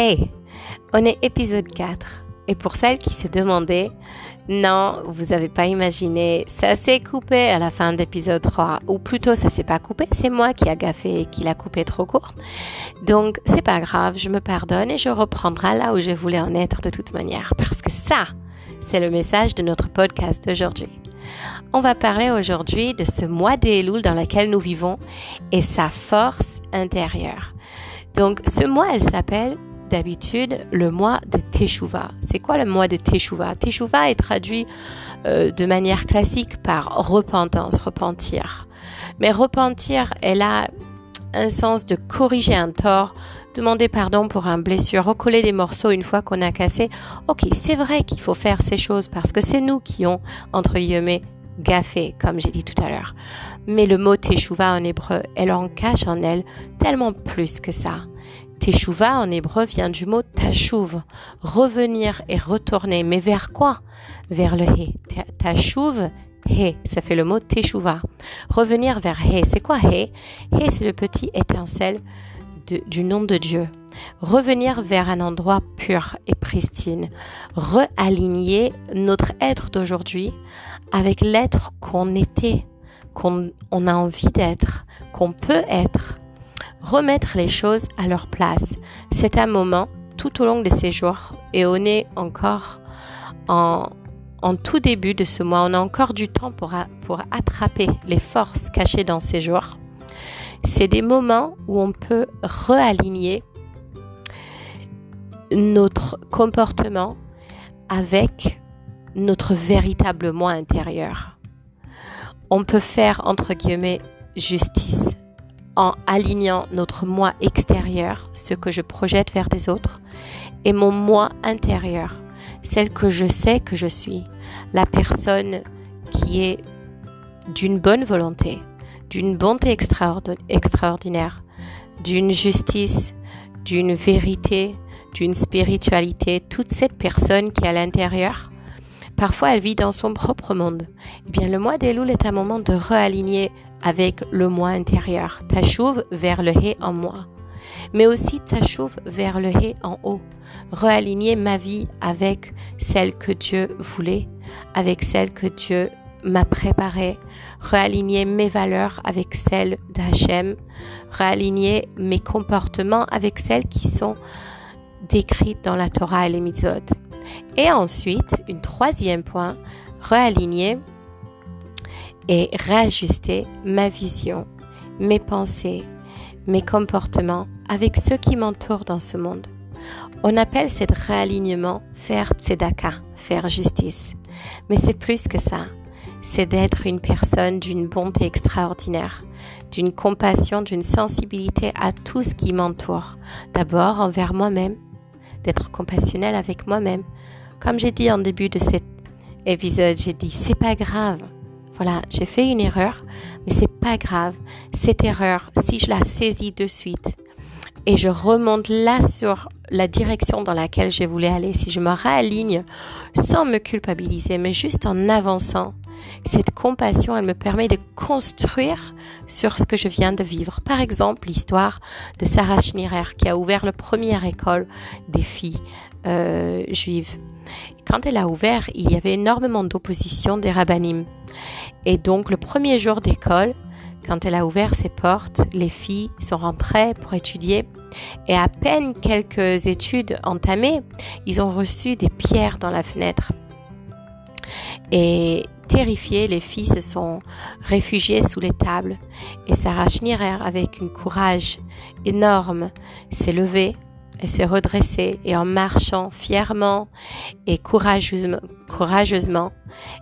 Hey, on est épisode 4. Et pour celles qui se demandaient, non, vous n'avez pas imaginé, ça s'est coupé à la fin d'épisode 3. Ou plutôt, ça s'est pas coupé, c'est moi qui a gaffé et qui l'a coupé trop court. Donc, c'est pas grave, je me pardonne et je reprendrai là où je voulais en être de toute manière. Parce que ça, c'est le message de notre podcast d'aujourd'hui. On va parler aujourd'hui de ce mois d'Elul dans lequel nous vivons et sa force intérieure. Donc, ce mois, elle s'appelle d'habitude le mois de Teshuvah. C'est quoi le mois de Teshuvah? Teshuvah est traduit euh, de manière classique par repentance, repentir. Mais repentir, elle a un sens de corriger un tort, demander pardon pour un blessure, recoller les morceaux une fois qu'on a cassé. Ok, c'est vrai qu'il faut faire ces choses parce que c'est nous qui ont, entre guillemets, gaffé, comme j'ai dit tout à l'heure. Mais le mot Teshuvah en hébreu, elle en cache en elle tellement plus que ça. Teshuva en hébreu vient du mot tashuv, revenir et retourner. Mais vers quoi? Vers le he. Tashuv, he, ça fait le mot teshuva. Revenir vers he. C'est quoi he? He, c'est le petit étincelle du nom de Dieu. Revenir vers un endroit pur et pristine. Realigner notre être d'aujourd'hui avec l'être qu'on était, qu'on a envie d'être, qu'on peut être remettre les choses à leur place. C'est un moment tout au long de ces jours et on est encore en, tout début de ce mois. On a encore du temps pour, pour attraper les forces cachées dans ces jours. C'est des moments où on peut réaligner notre comportement avec notre véritable moi intérieur. On peut faire, entre guillemets, justice en alignant notre moi extérieur, ce que je projette vers des autres, et mon moi intérieur, celle que je sais que je suis, la personne qui est d'une bonne volonté, d'une bonté extraordinaire, d'une justice, d'une vérité, d'une spiritualité, toute cette personne qui est à l'intérieur, parfois elle vit dans son propre monde. Eh bien, le mois des loups est un moment de réaligner avec le moi intérieur. Tachouv vers le hé en moi. Mais aussi tachouv vers le hé en haut. Réaligner ma vie avec celle que Dieu voulait, avec celle que Dieu m'a préparée. Réaligner mes valeurs avec celles d'Hachem. Réaligner mes comportements avec celles qui sont décrites dans la Torah et les mitzvot. Et ensuite, une troisième point, réaligner et réajuster ma vision, mes pensées, mes comportements avec ceux qui m'entourent dans ce monde. On appelle cet réalignement faire tzedaka, faire justice. Mais c'est plus que ça. C'est d'être une personne d'une bonté extraordinaire, d'une compassion, d'une sensibilité à tout ce qui m'entoure. D'abord envers moi-même, d'être compassionnel avec moi-même. Comme j'ai dit en début de cet épisode, j'ai dit c'est pas grave. Voilà, j'ai fait une erreur, mais c'est pas grave. Cette erreur, si je la saisis de suite et je remonte là sur la direction dans laquelle je voulais aller, si je me réaligne sans me culpabiliser, mais juste en avançant, cette compassion, elle me permet de construire sur ce que je viens de vivre. Par exemple, l'histoire de Sarah Schneerer qui a ouvert la première école des filles euh, juives. Quand elle a ouvert, il y avait énormément d'opposition des rabbinim. Et donc le premier jour d'école, quand elle a ouvert ses portes, les filles sont rentrées pour étudier. Et à peine quelques études entamées, ils ont reçu des pierres dans la fenêtre. Et terrifiées, les filles se sont réfugiées sous les tables. Et Sarah Schnierer, avec un courage énorme, s'est levée, elle s'est redressée. Et en marchant fièrement et courageusement, courageusement,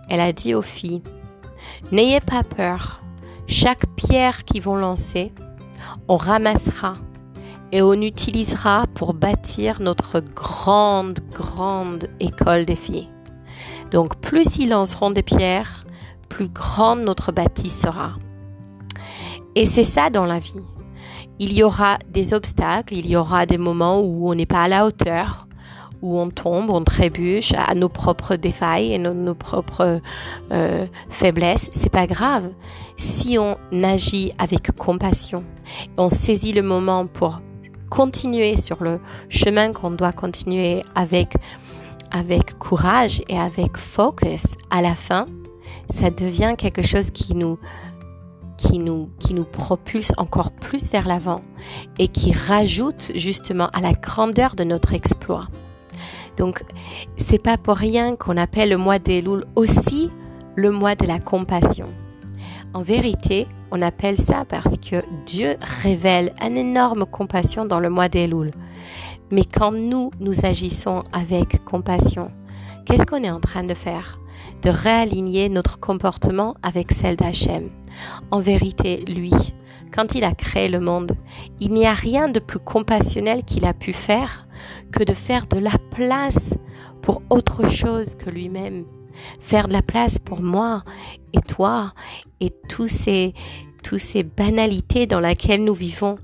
elle a dit aux filles, N'ayez pas peur. Chaque pierre qu'ils vont lancer, on ramassera et on utilisera pour bâtir notre grande, grande école des filles. Donc plus ils lanceront des pierres, plus grande notre bâtisse sera. Et c'est ça dans la vie. Il y aura des obstacles, il y aura des moments où on n'est pas à la hauteur, où on tombe, on trébuche à nos propres défailles et nos, propres euh, faiblesses, c'est pas grave. Si on agit avec compassion, on saisit le moment pour continuer sur le chemin qu'on doit continuer avec, avec courage et avec focus à la fin, ça devient quelque chose qui nous, qui nous, qui nous propulse encore plus vers l'avant et qui rajoute justement à la grandeur de notre exploit. Donc, c'est pas pour rien qu'on appelle le mois des louls aussi le mois de la compassion. En vérité, on appelle ça parce que Dieu révèle une énorme compassion dans le mois des louls. Mais quand nous, nous agissons avec compassion, qu'est-ce qu'on est en train de faire? De réaligner notre comportement avec celle d'Hachem. En vérité, lui, quand il a créé le monde, il n'y a rien de plus compassionnel qu'il a pu faire que de faire de la place pour autre chose que lui-même. Faire de la place pour moi et toi et tous ces, tous ces banalités dans lesquelles nous vivons.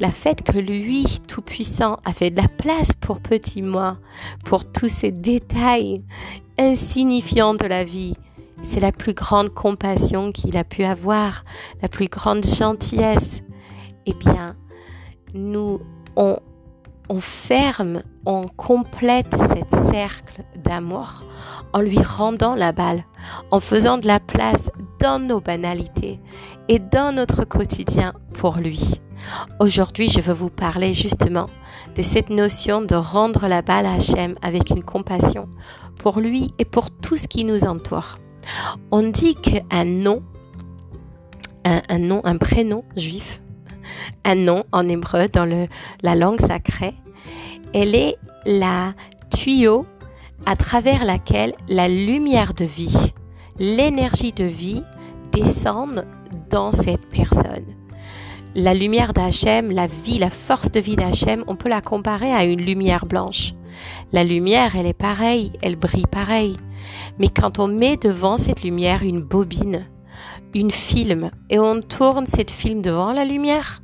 La fait que lui, Tout-Puissant, a fait de la place pour petit moi, pour tous ces détails insignifiants de la vie. C'est la plus grande compassion qu'il a pu avoir, la plus grande gentillesse. Eh bien, nous, on, ferme, on complète cette cercle d'amour en lui rendant la balle, en faisant de la place dans nos banalités et dans notre quotidien pour lui. Aujourd'hui, je veux vous parler justement de cette notion de rendre la balle à Hachem avec une compassion pour lui et pour tout ce qui nous entoure. On dit qu'un nom, un, nom, un prénom juif, un nom en hébreu dans la langue sacrée, elle est la tuyau à travers laquelle la lumière de vie, l'énergie de vie descendent dans cette personne. La lumière d'Hachem, la vie, la force de vie d'Hachem, on peut la comparer à une lumière blanche. La lumière, elle est pareille, elle brille pareil. Mais quand on met devant cette lumière une bobine, une film, et on tourne cette film devant la lumière,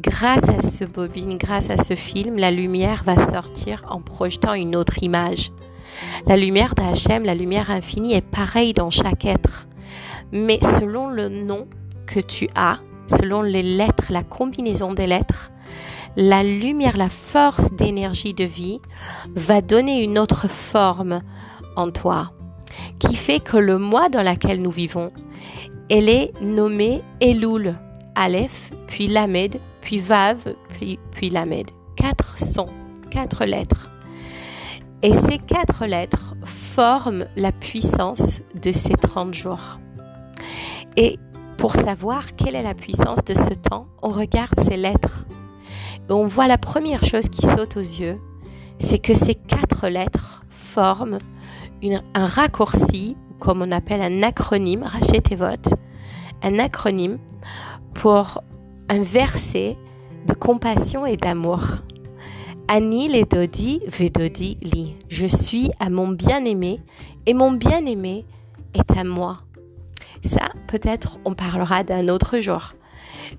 grâce à ce bobine, grâce à ce film, la lumière va sortir en projetant une autre image. La lumière d'Hachem, la lumière infinie, est pareille dans chaque être. Mais selon le nom que tu as, selon les lettres, la combinaison des lettres, la lumière, la force d'énergie de vie va donner une autre forme en toi, qui fait que le mois dans lequel nous vivons, elle est nommée Elul, Aleph, puis Lamed, puis Vav, puis, puis Lamed. Quatre sons, quatre lettres. Et ces quatre lettres forment la puissance de ces 30 jours. Et pour savoir quelle est la puissance de ce temps, on regarde ces lettres. Et on voit la première chose qui saute aux yeux, c'est que ces quatre lettres forment un raccourci, comme on appelle un acronyme, vote, un acronyme pour un verset de compassion et d'amour. Ani le dodi vedodi li. Je suis à mon bien-aimé et mon bien-aimé est à moi. Ça, peut-être, on parlera d'un autre jour.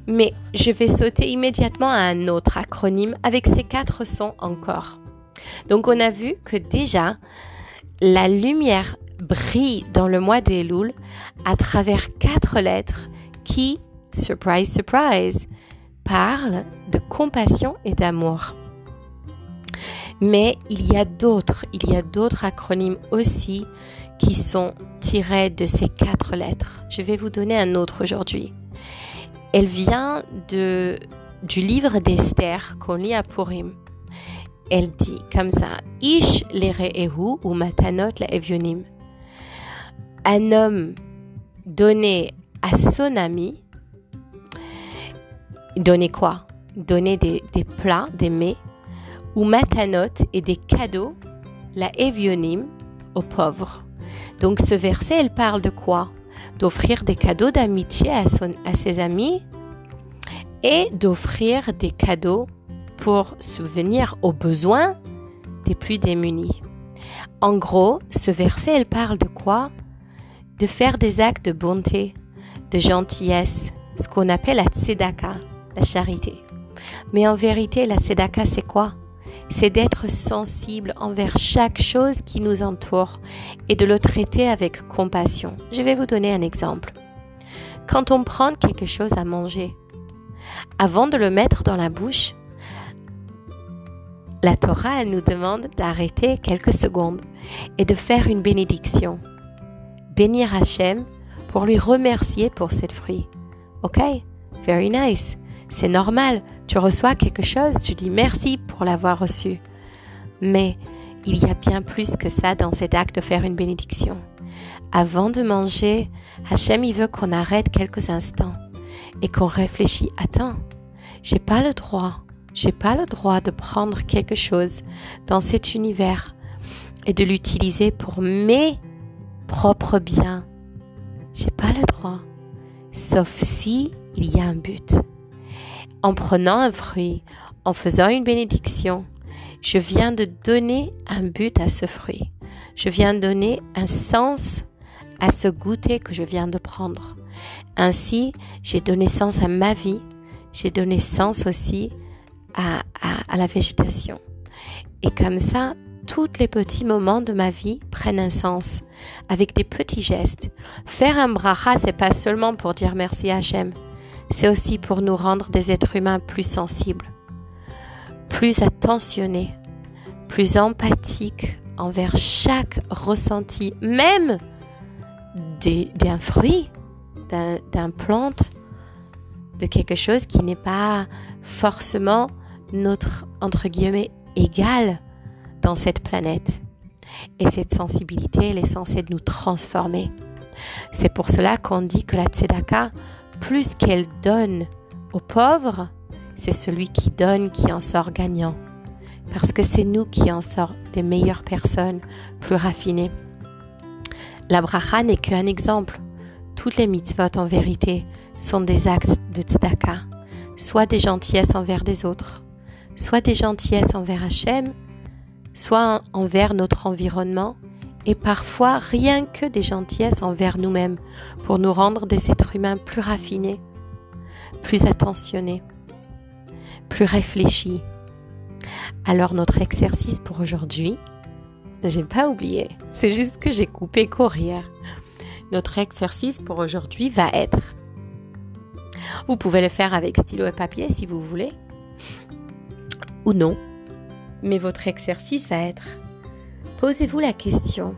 Mais je vais sauter immédiatement à un autre acronyme avec ces quatre sons encore. Donc, on a vu que déjà, la lumière brille dans le mois des Louls à travers quatre lettres qui, surprise, surprise, parlent de compassion et d'amour. Mais il y a d'autres, il y a d'autres acronymes aussi qui sont tirés de ces quatre lettres. Je vais vous donner un autre aujourd'hui. Elle vient de, du livre d'Esther qu'on lit à Purim. Elle dit comme ça Ish l'erehu ou matanot la evionim. Un homme donné à son ami, donner quoi? Donner des, des plats, des mets ou matanot et des cadeaux, la evionim, aux pauvres. Donc ce verset, elle parle de quoi? D'offrir des cadeaux d'amitié à, à ses amis et d'offrir des cadeaux pour subvenir aux besoins des plus démunis. En gros, ce verset, elle parle de quoi? De faire des actes de bonté, de gentillesse, ce qu'on appelle la tzedaka, la charité. Mais en vérité, la tzedaka, c'est quoi? C'est d'être sensible envers chaque chose qui nous entoure et de le traiter avec compassion. Je vais vous donner un exemple. Quand on prend quelque chose à manger, avant de le mettre dans la bouche, la Torah, nous demande d'arrêter quelques secondes et de faire une bénédiction. Bénir Hachem pour lui remercier pour cette fruit. Ok? Very nice. C'est normal. Tu reçois quelque chose, tu dis merci pour l'avoir reçu. Mais il y a bien plus que ça dans cet acte de faire une bénédiction. Avant de manger, Hachem, il veut qu'on arrête quelques instants et qu'on réfléchisse. Attends, j'ai pas le droit j'ai pas le droit de prendre quelque chose dans cet univers et de l'utiliser pour mes propres biens. J'ai pas le droit. Sauf si il y a un but. En prenant un fruit, en faisant une bénédiction, je viens de donner un but à ce fruit. Je viens de donner un sens à ce goûter que je viens de prendre. Ainsi, j'ai donné sens à ma vie. J'ai donné sens aussi à, la végétation. Et comme ça, tous les petits moments de ma vie prennent un sens avec des petits gestes. Faire un bracha, c'est pas seulement pour dire merci à Hachem, c'est aussi pour nous rendre des êtres humains plus sensibles, plus attentionnés, plus empathiques envers chaque ressenti, même d'un fruit, d'un plante, de quelque chose qui n'est pas forcément notre, entre guillemets, égal dans cette planète. Et cette sensibilité, elle est censée nous transformer. C'est pour cela qu'on dit que la tzedaka, plus qu'elle donne aux pauvres, c'est celui qui donne qui en sort gagnant. Parce que c'est nous qui en sort des meilleures personnes, plus raffinées. La bracha n'est qu'un exemple. Toutes les mitzvot en vérité sont des actes de tzedaka, soit des gentillesses envers des autres, soit des gentillesses envers Hachem, soit envers notre environnement, et parfois rien que des gentillesses envers nous-mêmes, pour nous rendre des êtres humains plus raffinés, plus attentionnés, plus réfléchis. Alors notre exercice pour aujourd'hui, j'ai pas oublié, c'est juste que j'ai coupé courir. Notre exercice pour aujourd'hui va être, vous pouvez le faire avec stylo et papier si vous voulez, ou non. Mais votre exercice va être, posez-vous la question,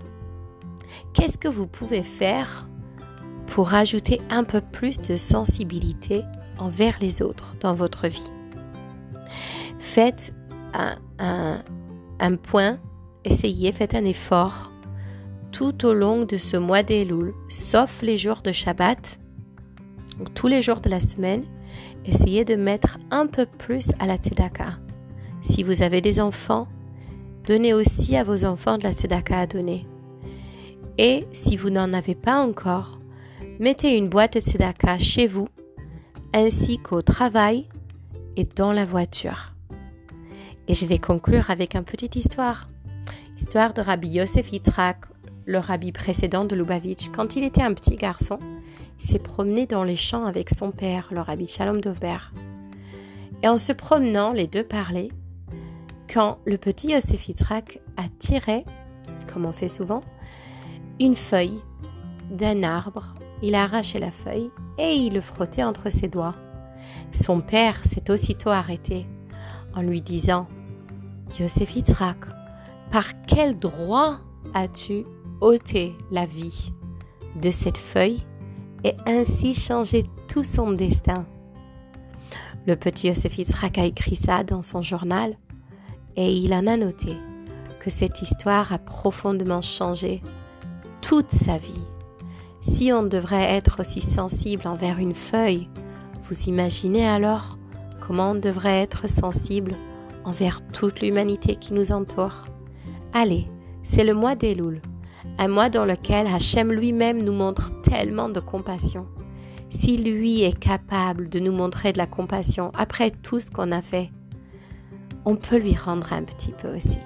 qu'est-ce que vous pouvez faire pour ajouter un peu plus de sensibilité envers les autres dans votre vie? Faites un, point, essayez, faites un effort tout au long de ce mois d'Elul, sauf les jours de Shabbat, tous les jours de la semaine, essayez de mettre un peu plus à la tzedaka. Si vous avez des enfants, donnez aussi à vos enfants de la tzedaka à donner. Et si vous n'en avez pas encore, mettez une boîte de tzedaka chez vous, ainsi qu'au travail et dans la voiture. Et je vais conclure avec une petite histoire. Histoire de Rabbi Yosef Yitzhak, le rabbi précédent de Lubavitch. Quand il était un petit garçon, il s'est promené dans les champs avec son père, le rabbi Shalom Dovber. Et en se promenant, les deux parlaient, quand le petit Yitzhak a tiré, comme on fait souvent, une feuille d'un arbre, il a arraché la feuille et il le frottait entre ses doigts. Son père s'est aussitôt arrêté en lui disant Yosef Yitzhak, par quel droit as-tu ôté la vie de cette feuille et ainsi changer tout son destin? Le petit Yosef Yitzhak a écrit ça dans son journal et il en a noté que cette histoire a profondément changé toute sa vie. Si on devrait être aussi sensible envers une feuille, vous imaginez alors comment on devrait être sensible envers toute l'humanité qui nous entoure Allez, c'est le mois des louls un mois dans lequel Hachem lui-même nous montre tellement de compassion. Si lui est capable de nous montrer de la compassion après tout ce qu'on a fait, on peut lui rendre un petit peu aussi.